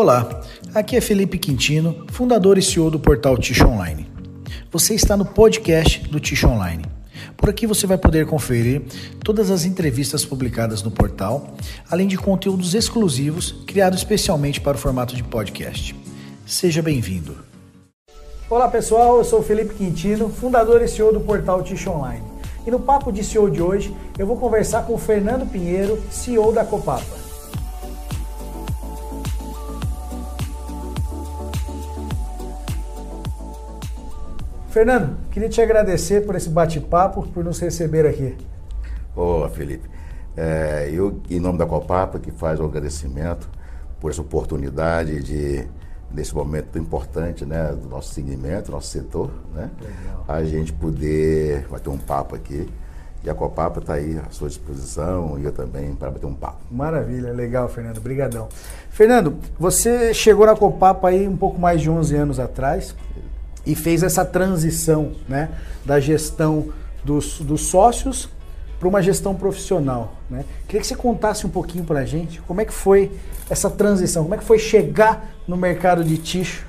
Olá, aqui é Felipe Quintino, fundador e CEO do portal Ticho Online. Você está no podcast do Ticho Online. Por aqui você vai poder conferir todas as entrevistas publicadas no portal, além de conteúdos exclusivos criados especialmente para o formato de podcast. Seja bem-vindo. Olá pessoal, eu sou Felipe Quintino, fundador e CEO do portal Ticho Online. E no papo de CEO de hoje, eu vou conversar com o Fernando Pinheiro, CEO da Copapa. Fernando, queria te agradecer por esse bate-papo, por nos receber aqui. Ô, Felipe, é, eu, em nome da Copapa, que faz o agradecimento por essa oportunidade de, nesse momento importante né, do nosso segmento, nosso setor, né, a gente poder bater um papo aqui. E a Copapa está aí à sua disposição e eu também para bater um papo. Maravilha, legal, Fernando. Obrigadão. Fernando, você chegou na Copapa aí um pouco mais de 11 anos atrás e fez essa transição né, da gestão dos, dos sócios para uma gestão profissional. Né? Queria que você contasse um pouquinho para a gente como é que foi essa transição, como é que foi chegar no mercado de ticho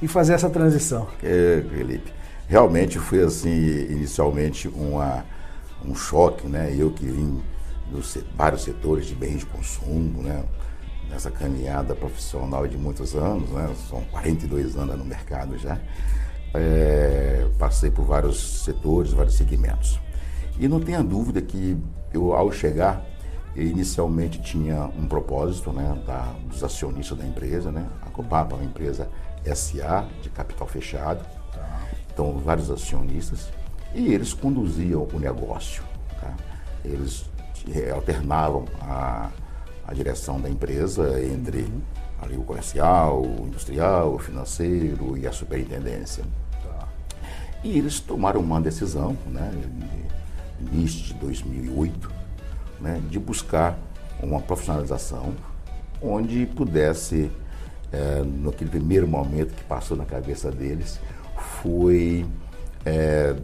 e fazer essa transição. É, Felipe, realmente foi assim, inicialmente uma, um choque, né? Eu que vim dos vários setores de bens de consumo, né? Nessa caminhada profissional de muitos anos, né? São 42 anos no mercado já é, passei por vários setores, vários segmentos. E não tenha dúvida que eu, ao chegar, inicialmente tinha um propósito né, da, dos acionistas da empresa, né? A Copapa é uma empresa SA, de capital fechado, tá. então vários acionistas, e eles conduziam o negócio. Tá? Eles alternavam a, a direção da empresa entre uhum ali o comercial, o industrial, o financeiro e a superintendência. Tá. E eles tomaram uma decisão, né, início de 2008, né, de buscar uma profissionalização onde pudesse, é, naquele primeiro momento que passou na cabeça deles, foi é,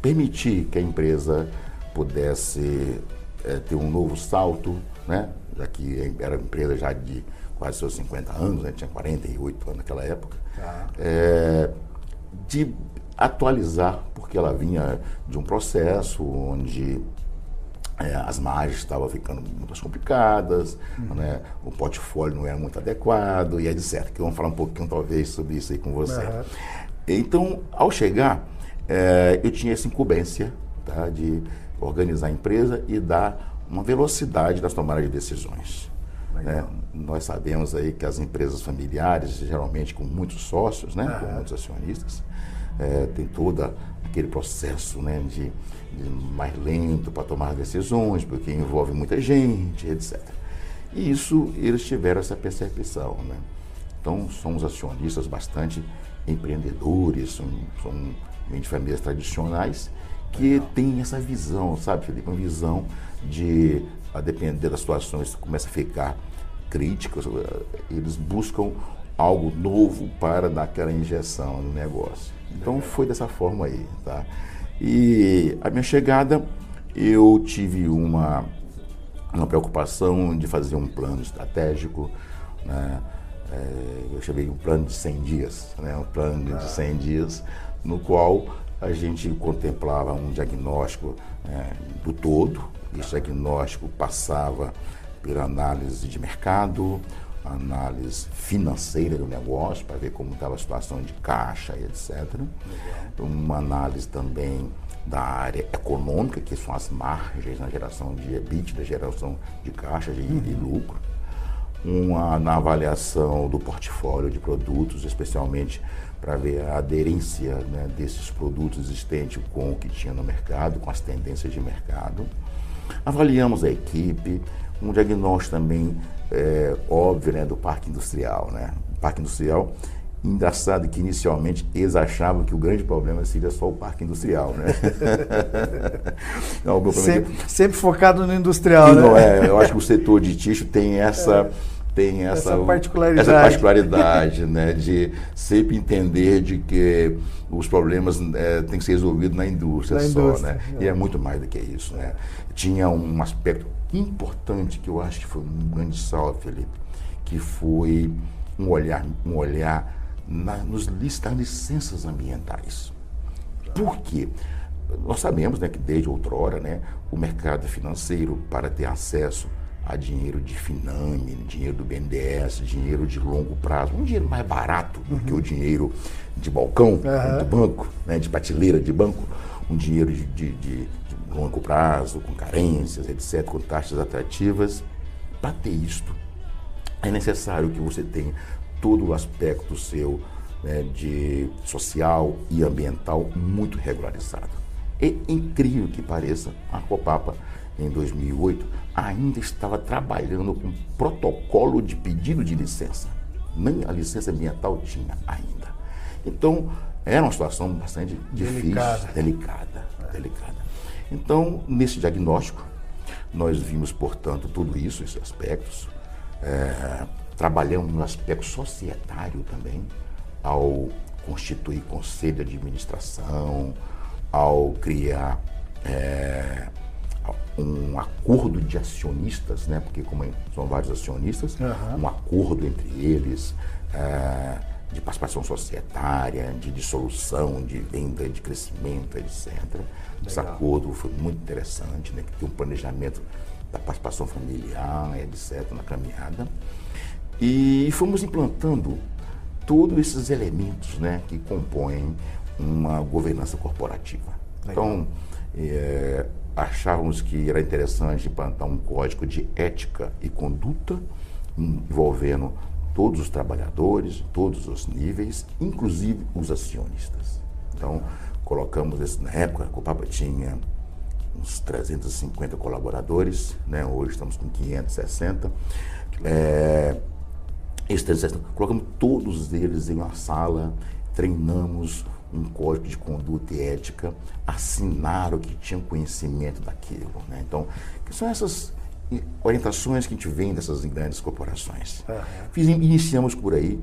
permitir que a empresa pudesse é, ter um novo salto, né, já que era uma empresa já de quase seus 50 anos, né? tinha 48 anos naquela época, ah. é, de atualizar, porque ela vinha de um processo onde é, as margens estavam ficando muito complicadas, uhum. né? o portfólio não era muito adequado e etc. Que vamos falar um pouquinho talvez sobre isso aí com você. Uhum. Então, ao chegar, é, eu tinha essa incumbência tá, de organizar a empresa e dar uma velocidade nas tomadas de decisões. Né? Nós sabemos aí que as empresas familiares, geralmente com muitos sócios, né? com muitos acionistas, é, tem todo aquele processo né? de, de mais lento para tomar decisões, porque envolve muita gente, etc. E isso, eles tiveram essa percepção. Né? Então, somos acionistas bastante empreendedores, são, são de famílias tradicionais, que têm essa visão, sabe, Felipe? Uma visão de, a depender das situações, começa a ficar críticas, eh, eles buscam algo novo para dar aquela injeção no negócio. Então foi dessa forma aí, tá? E a minha chegada, eu tive uma, uma preocupação de fazer um plano estratégico, né? É, eu chamei um plano de 100 dias, né? um plano de 100 dias, no qual a gente contemplava um diagnóstico é, do todo, esse diagnóstico passava pela análise de mercado, análise financeira do negócio, para ver como estava a situação de caixa e etc. Uma análise também da área econômica, que são as margens na geração de EBIT, da geração de caixa de, de uhum. lucro. Uma na avaliação do portfólio de produtos, especialmente para ver a aderência né, desses produtos existentes com o que tinha no mercado, com as tendências de mercado. Avaliamos a equipe, um diagnóstico também é, óbvio né, do parque industrial. Né? O parque industrial, engraçado que inicialmente eles achavam que o grande problema seria só o parque industrial. Né? não, sempre, sempre, focado no industrial. Né? Não é, eu acho que o setor de tixo tem essa. É tem essa, essa particularidade, essa particularidade né, de sempre entender de que os problemas é, têm que ser resolvidos na indústria na só, indústria, né? É. E é muito mais do que isso, né? Tinha um aspecto importante que eu acho que foi um grande salto, Felipe, que foi um olhar, um olhar na, nos, nas licenças ambientais. Por quê? Nós sabemos né, que desde outrora né, o mercado financeiro, para ter acesso a dinheiro de Finame, dinheiro do BNDES, dinheiro de longo prazo, um dinheiro mais barato do uhum. que o dinheiro de balcão uhum. do banco, né, de prateleira de banco, um dinheiro de, de, de, de longo prazo, com carências, etc., com taxas atrativas. Para ter isto, é necessário que você tenha todo o aspecto seu né, de social e ambiental muito regularizado. É incrível que pareça, a Copapa, em 2008, ainda estava trabalhando com protocolo de pedido de licença. Nem a licença ambiental tinha ainda. Então, era uma situação bastante difícil, delicada, delicada. É. delicada. Então, nesse diagnóstico, nós vimos, portanto, tudo isso, esses aspectos. É, trabalhamos no aspecto societário também, ao constituir conselho de administração, ao criar é, um acordo de acionistas, né? porque como são vários acionistas, uhum. um acordo entre eles é, de participação societária, de dissolução, de venda, de crescimento, etc. Legal. Esse acordo foi muito interessante, né? que tem um planejamento da participação familiar, etc., na caminhada. E fomos implantando todos esses elementos né, que compõem uma governança corporativa. Legal. Então, é, achávamos que era interessante implantar um código de ética e conduta envolvendo todos os trabalhadores, todos os níveis, inclusive os acionistas. Então, colocamos na época, a Copapa tinha uns 350 colaboradores, né? hoje estamos com 560. É, esses 360, colocamos todos eles em uma sala, treinamos um código de conduta e ética, assinaram que tinham conhecimento daquilo. Né? Então, que são essas orientações que a gente vem dessas grandes corporações. Uhum. Fiz, iniciamos por aí,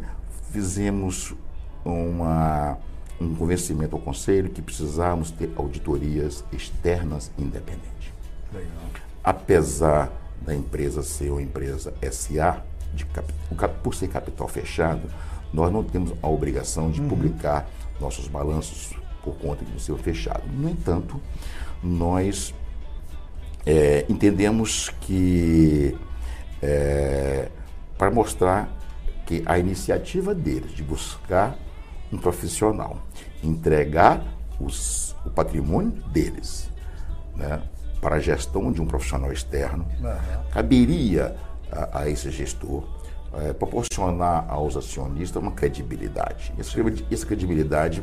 fizemos uma, um convencimento ao Conselho que precisávamos ter auditorias externas independentes. Legal. Apesar da empresa ser uma empresa SA, de, por ser capital fechado, nós não temos a obrigação de uhum. publicar nossos balanços por conta de ser fechado. No entanto, nós é, entendemos que é, para mostrar que a iniciativa deles de buscar um profissional, entregar os, o patrimônio deles né, para a gestão de um profissional externo, uhum. caberia a, a esse gestor é, proporcionar aos acionistas uma credibilidade. Essa, credibilidade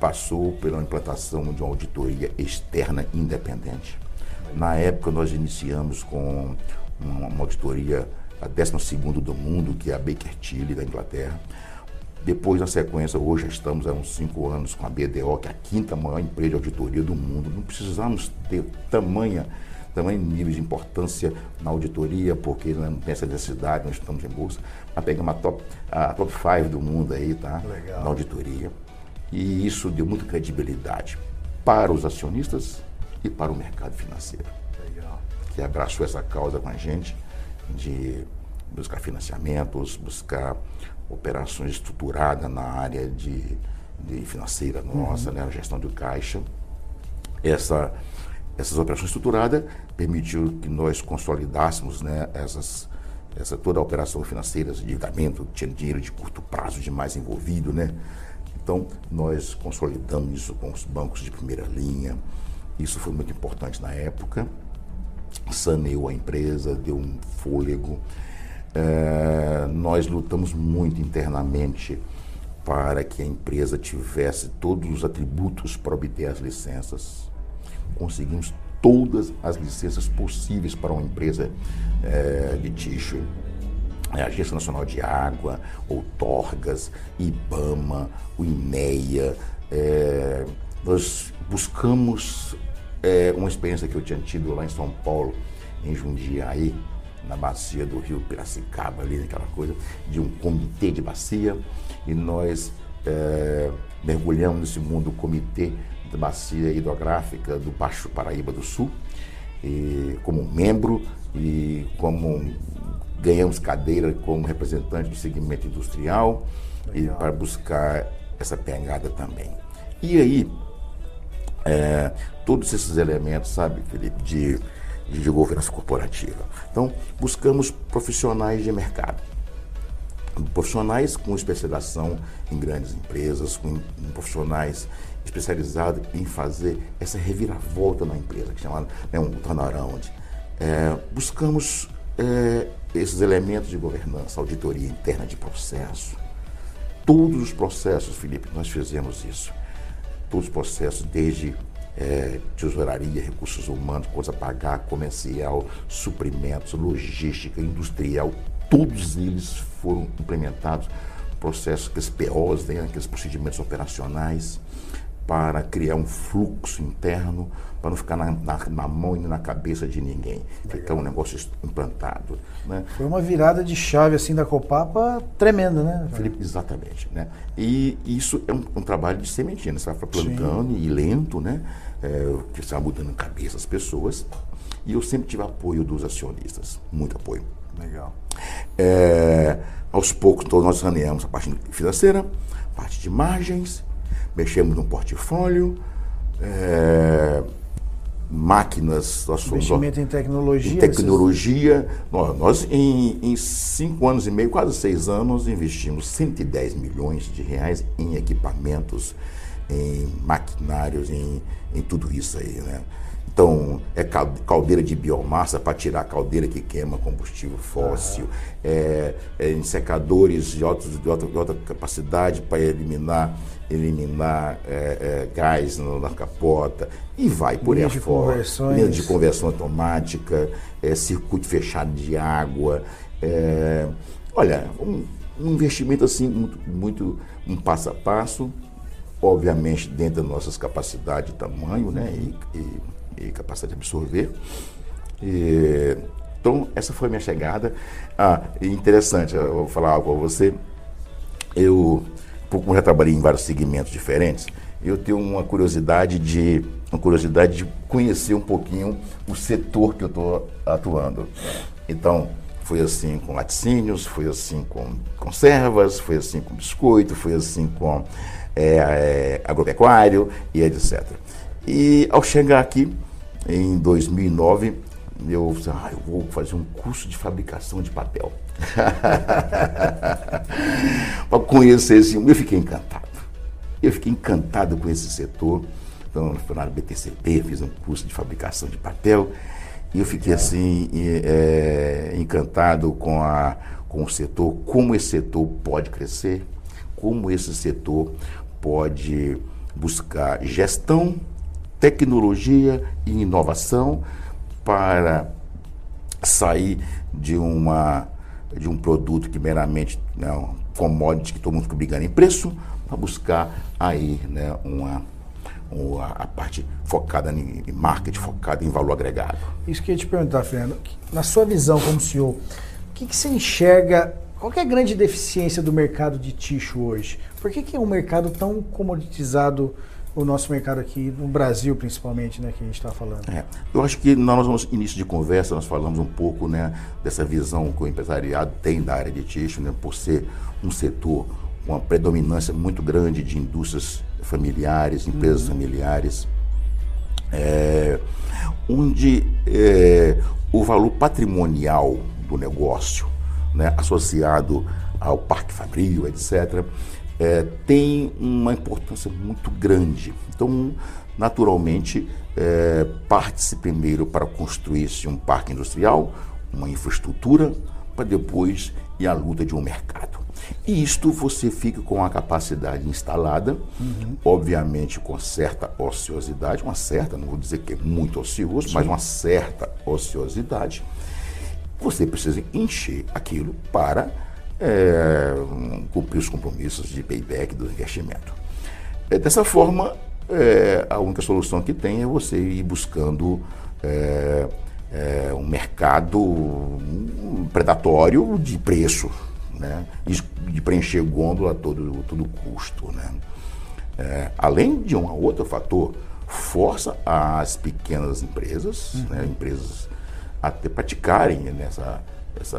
passou pela implantação de uma auditoria externa independente. Na época, nós iniciamos com uma, uma auditoria, a 12 do mundo, que é a Baker Tilly, da Inglaterra. Depois, na sequência, hoje já estamos há uns cinco anos com a BDO, que é a quinta maior empresa de auditoria do mundo. Não precisamos ter tamanha tamanho nível de importância na auditoria, porque não tem essa necessidade, nós estamos em bolsa, mas pegamos a top, a top 5 do mundo aí, tá? Legal. Na auditoria. E isso deu muita credibilidade para os acionistas e para o mercado financeiro. Legal. Que abraçou essa causa com a gente de buscar financiamentos, buscar operações estruturadas na área de, de financeira nossa, uhum. né, a gestão do caixa. Essa essas operações estruturadas permitiu que nós consolidássemos né, essas, essa, toda a operação financeira, endividamento, tinha dinheiro de curto prazo demais envolvido, né? Então, nós consolidamos isso com os bancos de primeira linha. Isso foi muito importante na época. Saneou a empresa, deu um fôlego. É, nós lutamos muito internamente para que a empresa tivesse todos os atributos para obter as licenças conseguimos todas as licenças possíveis para uma empresa é, de tixo. É, a Agência Nacional de Água, Outorgas, IBAMA, o INEA. É, nós buscamos é, uma experiência que eu tinha tido lá em São Paulo, em Jundiaí, na bacia do rio Piracicaba, ali, aquela coisa, de um comitê de bacia, e nós mergulhamos nesse mundo do comitê bacia hidrográfica do Baixo Paraíba do Sul, e, como membro e como ganhamos cadeira como representante do segmento industrial Legal. e para buscar essa pegada também. E aí, é, todos esses elementos, sabe, Felipe, de, de governança corporativa. Então, buscamos profissionais de mercado. Profissionais com especialização em grandes empresas, com profissionais especializados em fazer essa reviravolta na empresa, que chama né, um turnaround. É, buscamos é, esses elementos de governança, auditoria interna de processo. Todos os processos, Felipe, nós fizemos isso. Todos os processos, desde é, tesouraria, recursos humanos, coisa pagar, comercial, suprimentos, logística, industrial, todos eles foram implementados. Processos, aqueles POs, né, aqueles procedimentos operacionais, para criar um fluxo interno, para não ficar na, na, na mão e na cabeça de ninguém, ficar um negócio implantado. Né? Foi uma virada de chave assim da Copapa tremenda, né? Felipe, exatamente. Né? E isso é um, um trabalho de sementinha, né? você vai plantando Sim. e lento, né? É, que está mudando a cabeça das pessoas. E eu sempre tive apoio dos acionistas, muito apoio. Legal. É, aos poucos, todos nós saneamos a parte financeira, a parte de margens, mexemos no portfólio, é, máquinas, nós somos, investimento em tecnologia. Em tecnologia, nós, nós em, em, cinco anos e meio, quase seis anos, investimos 110 milhões de reais em equipamentos, em maquinários, em, em tudo isso aí, né? Então, é caldeira de biomassa para tirar a caldeira que queima combustível fóssil, uhum. é, é, secadores de, alto, de, alta, de alta capacidade para eliminar, eliminar é, é, gás na capota, e vai por aí fora. Linha de conversão automática, é, circuito fechado de água. É, olha, um, um, investimento assim, muito, muito um passo a passo, obviamente dentro das nossas capacidades de tamanho né, e, e e capacidade de absorver. E, então, essa foi a minha chegada. Ah, interessante, eu vou falar algo para você. Eu, como já trabalhei em vários segmentos diferentes, eu tenho uma curiosidade de uma curiosidade de conhecer um pouquinho o setor que eu estou atuando. Então, foi assim com laticínios, foi assim com conservas, foi assim com biscoito, foi assim com é, é, agropecuário e etc. E ao chegar aqui, em 2009, eu ah, eu vou fazer um curso de fabricação de papel. Para conhecer esse eu fiquei encantado. Eu fiquei encantado com esse setor. Então, fui na BTCP, fiz um curso de fabricação de papel. E eu fiquei assim, é, encantado com, a, com o setor, como esse setor pode crescer, como esse setor pode buscar gestão tecnologia e inovação para sair de, uma, de um produto que meramente né, um commodity que todo mundo fica brigando em preço, para buscar aí né, uma, uma, a parte focada em marketing, focada em valor agregado. Isso que eu ia te perguntar, Fernando. Na sua visão como CEO, o que, que você enxerga qual é a grande deficiência do mercado de ticho hoje? Por que, que é um mercado tão comoditizado o nosso mercado aqui no Brasil, principalmente, né, que a gente está falando? É, eu acho que nós, no início de conversa, nós falamos um pouco né, dessa visão que o empresariado tem da área de tixo, né, por ser um setor com uma predominância muito grande de indústrias familiares, empresas uhum. familiares, é, onde é, o valor patrimonial do negócio, né, associado ao parque fabril, etc., é, tem uma importância muito grande. Então, naturalmente, é, parte-se primeiro para construir-se um parque industrial, uma infraestrutura, para depois ir à luta de um mercado. E isto você fica com a capacidade instalada, uhum. obviamente com certa ociosidade, uma certa, não vou dizer que é muito ocioso, Sim. mas uma certa ociosidade. Você precisa encher aquilo para é, cumprir os compromissos de payback do investimento. É, dessa forma, é, a única solução que tem é você ir buscando é, é, um mercado predatório de preço, né? de preencher gôndola a todo, todo custo. Né? É, além de um outro fator, força as pequenas empresas, uhum. né? empresas a praticarem nessa essa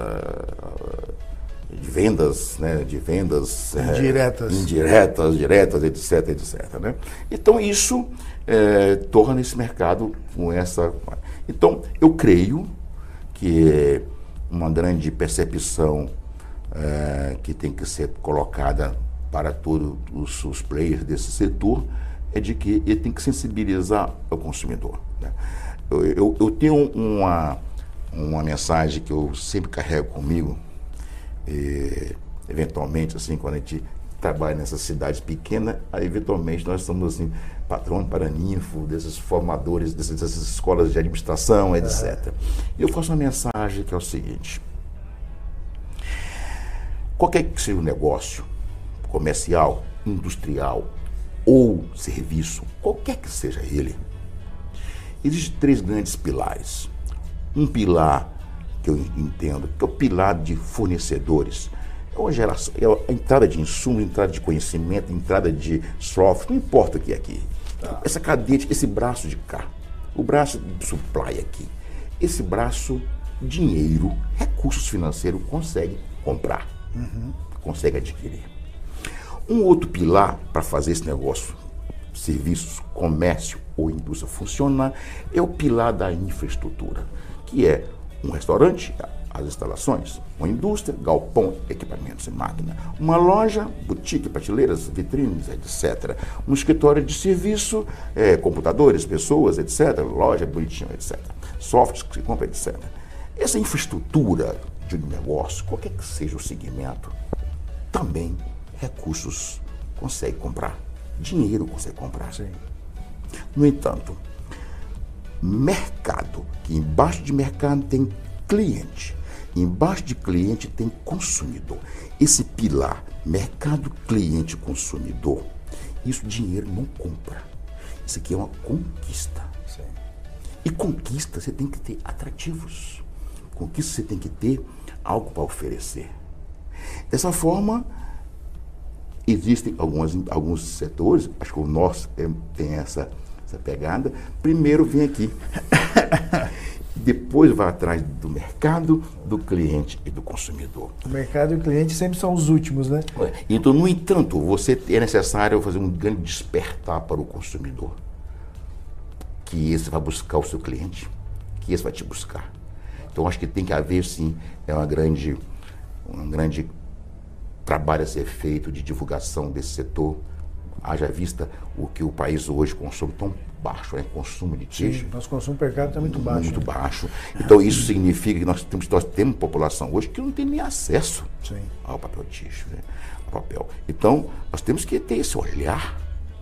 de vendas, né, de vendas indiretas, é, indiretas, diretas, etc, etc. Né? Então isso é, torna esse mercado com essa. Então eu creio que uma grande percepção é, que tem que ser colocada para todos os, os, players desse setor é de que ele tem que sensibilizar o consumidor. Né? Eu, eu, eu tenho uma, uma mensagem que eu sempre carrego comigo e, eventualmente, assim, quando a gente trabalha nessas cidades pequenas, aí, eventualmente nós somos assim, patrão para ninfo, desses formadores, dessas, dessas escolas de administração, etc. Uhum. Eu faço uma mensagem que é o seguinte: qualquer que seja o negócio, comercial, industrial ou serviço, qualquer que seja ele, existem três grandes pilares. Um pilar que eu entendo, que é o pilar de fornecedores. É uma geração, é a entrada de insumo, entrada de conhecimento, entrada de software, não importa o que é aqui. Tá. Essa cadeia, esse braço de cá, o braço de supply aqui, esse braço, dinheiro, recursos financeiros, consegue comprar, uhum. consegue adquirir. Um outro pilar para fazer esse negócio, serviços, comércio ou indústria funcionar, é o pilar da infraestrutura, que é um restaurante, as instalações, uma indústria, galpão, equipamentos e máquina, uma loja, boutique, prateleiras, vitrines, etc. Um escritório de serviço, é, computadores, pessoas, etc. Loja bonitinha, etc. Softwares que se compra, etc. Essa infraestrutura de um negócio, qualquer que seja o segmento, também recursos consegue comprar. Dinheiro consegue comprar. Sim. No entanto, mercado, que embaixo de mercado tem cliente, embaixo de cliente tem consumidor. Esse pilar, mercado, cliente, consumidor, isso dinheiro não compra. Isso aqui é uma conquista. Sim. E conquista você tem que ter atrativos. Conquista você tem que ter algo para oferecer. Dessa forma, existem algumas, alguns setores, acho que o nosso tem essa essa pegada, primeiro vem aqui. Depois vai atrás do mercado, do cliente e do consumidor. O mercado e o cliente sempre são os últimos, né? Então, no entanto, você é necessário fazer um grande despertar para o consumidor. Que esse vai buscar o seu cliente, que esse vai te buscar. Então, acho que tem que haver, sim, é uma grande, um grande trabalho a ser feito de divulgação desse setor haja vista o que o país hoje consome tão baixo, né? consumo de tijolo. Sim, nosso consumo per capita é muito baixo. Muito né? baixo. Então isso significa que nós temos, nós temos população hoje que não tem nem acesso Sim. ao papel tijolo, né? ao papel. Então nós temos que ter esse olhar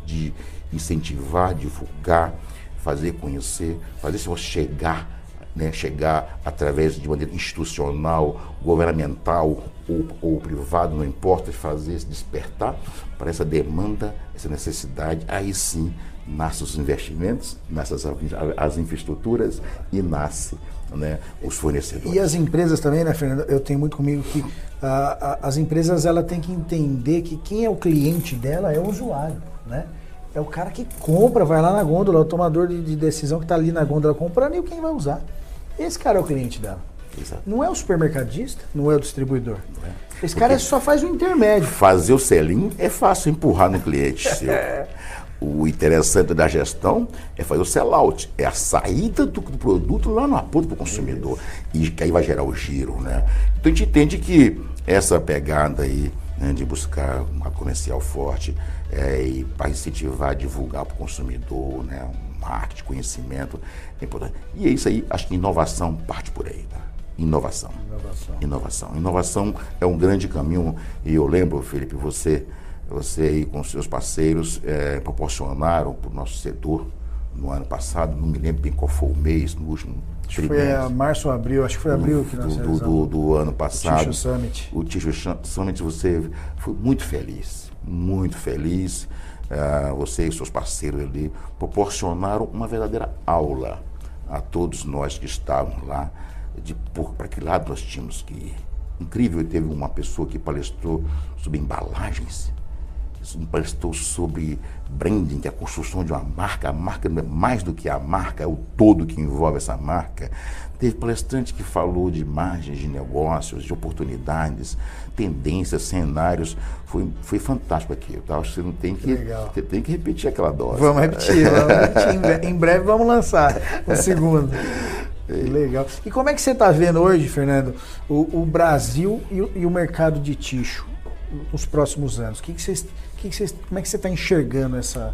de incentivar, divulgar, fazer conhecer, fazer se chegar né, chegar através de maneira institucional, governamental ou, ou privado, não importa, fazer despertar para essa demanda, essa necessidade, aí sim nascem os investimentos, nascem as, as infraestruturas e nasce né, os fornecedores. E as empresas também, né, Fernando? Eu tenho muito comigo que as empresas ela tem que entender que quem é o cliente dela é o usuário, né? É o cara que compra, vai lá na gôndola, o tomador de, de decisão que está ali na gôndola comprando e quem vai usar. Esse cara é o cliente dela. Exato. Não é o supermercadista, não é o distribuidor. É. Esse Porque cara só faz o intermédio. Fazer o selinho é fácil empurrar no cliente seu. O interessante da gestão é fazer o sell-out, é a saída do, do produto lá no ponta para o consumidor. E que aí vai gerar o giro, né? Então a gente entende que essa pegada aí né, de buscar uma comercial forte é, e para incentivar, divulgar para o consumidor, né? Marketing, conhecimento, é importante. E é isso aí, acho que inovação parte por aí, tá? Inovação. Inovação. Inovação. Inovação é um grande caminho, e eu lembro, Felipe, você, você aí com seus parceiros é, proporcionaram para o nosso setor no ano passado, não me lembro bem qual foi o mês, no último Acho que foi a março ou abril, acho que foi abril que nós do, do, do, ano passado. O Ticho Summit. O Ticho Summit, você foi muito feliz, muito feliz. Uh, você e seus parceiros ali proporcionaram uma verdadeira aula a todos nós que estávamos lá de para que lado nós tínhamos que ir. Incrível, teve uma pessoa que palestrou sobre embalagens. Um palestou sobre branding, que é a construção de uma marca. A marca não é mais do que a marca, é o todo que envolve essa marca. Teve palestrante que falou de margens de negócios, de oportunidades, tendências, cenários. Foi, foi fantástico aqui. Tá? Acho que você não tem que, Legal. você tem que repetir aquela dose. Vamos repetir, vamos repetir. Em bre- Em breve vamos lançar o segundo. Que legal. E como é que você está vendo hoje, Fernando, o, o Brasil e o, e o mercado de ticho nos próximos anos? O que que vocês, que que como é que você está enxergando essa,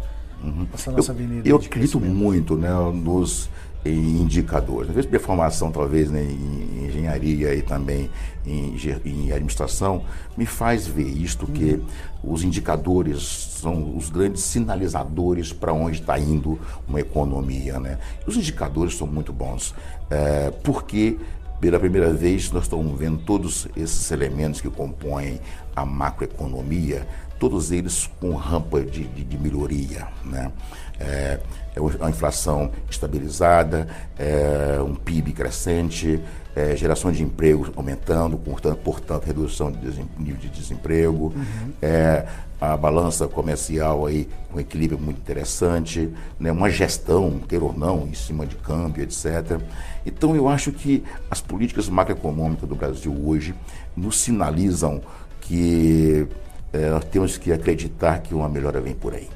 essa nossa eu, avenida? eu acredito muito né, nos em indicadores. Às vezes, minha formação, talvez, né, em engenharia e também em, em administração, me faz ver isto, que os indicadores são os grandes sinalizadores para onde está indo uma economia. Né? Os indicadores são muito bons, eh, porque pela primeira vez nós estamos vendo todos esses elementos que compõem a macroeconomia, todos eles com rampa de, de- de melhoria. Né? É, é uma inflação estabilizada, é, um PIB crescente, é, geração de emprego aumentando, portanto, portanto redução de nível de desemprego, é, a balança comercial aí com equilíbrio muito interessante, né, uma gestão, queira ou não, em cima de câmbio, etc. Então eu acho que as políticas macroeconômicas do Brasil hoje nos sinalizam que é, nós temos que acreditar que uma melhora vem por aí.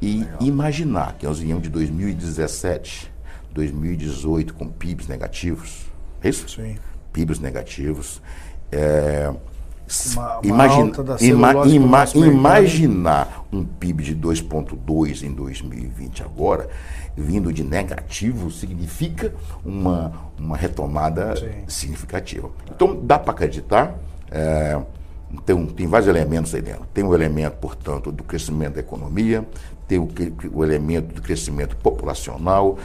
E imaginar que nós viemos de 2017, 2018 com PIBs negativos, é isso? Sim. PIBs negativos. É, Uma- uma imagina- ima- ima- imaginar um PIB de 2,2 em 2020 agora, vindo de negativo, significa uma, uma retomada Sim. significativa. Então, dá para acreditar. é, tem, tem vários elementos aí dentro. Tem o elemento, portanto, do crescimento da economia, tem o, o elemento do crescimento populacional,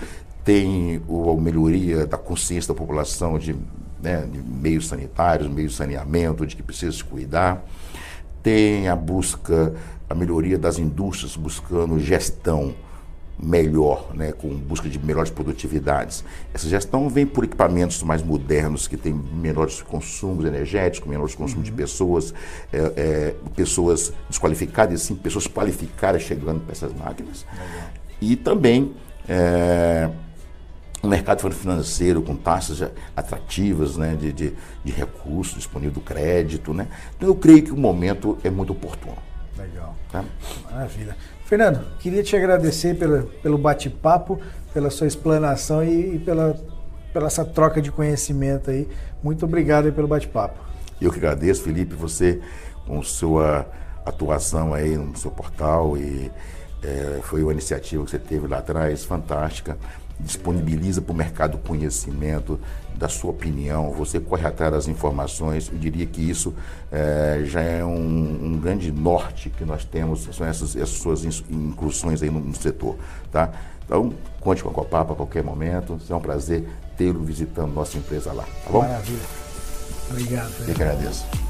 tem a melhoria da consciência da população de, né, de meios sanitários, meios de saneamento, de que precisa se cuidar. Tem a busca, a melhoria das indústrias buscando gestão melhor, né, com busca de melhores produtividades. Essa gestão vem por equipamentos mais modernos, que têm menores consumos energéticos, menores consumos de pessoas, é, é, pessoas desqualificadas, sim pessoas qualificadas chegando para essas máquinas. E também é, um mercado financeiro com taxas atrativas né, de, de, de recursos disponível do crédito. Né? Então eu creio que o momento é muito oportuno. Legal. Tá? Maravilha. Fernando, queria te agradecer pela, pelo bate-papo, pela sua explanação e, e pela, pela essa troca de conhecimento aí. Muito obrigado pelo bate-papo. Eu que agradeço, Felipe, você com sua atuação aí no seu portal e é, foi uma iniciativa que você teve lá atrás, fantástica. Disponibiliza para o mercado conhecimento da sua opinião, você corre atrás das informações. Eu diria que isso é, já é um, um grande norte que nós temos, são essas, essas suas inclusões aí no, no setor. Tá? Então, conte com a Copapa a qualquer momento. Será um prazer tê-lo visitando nossa empresa lá. Tá bom? Maravilha. Obrigado. Eu que agradeço.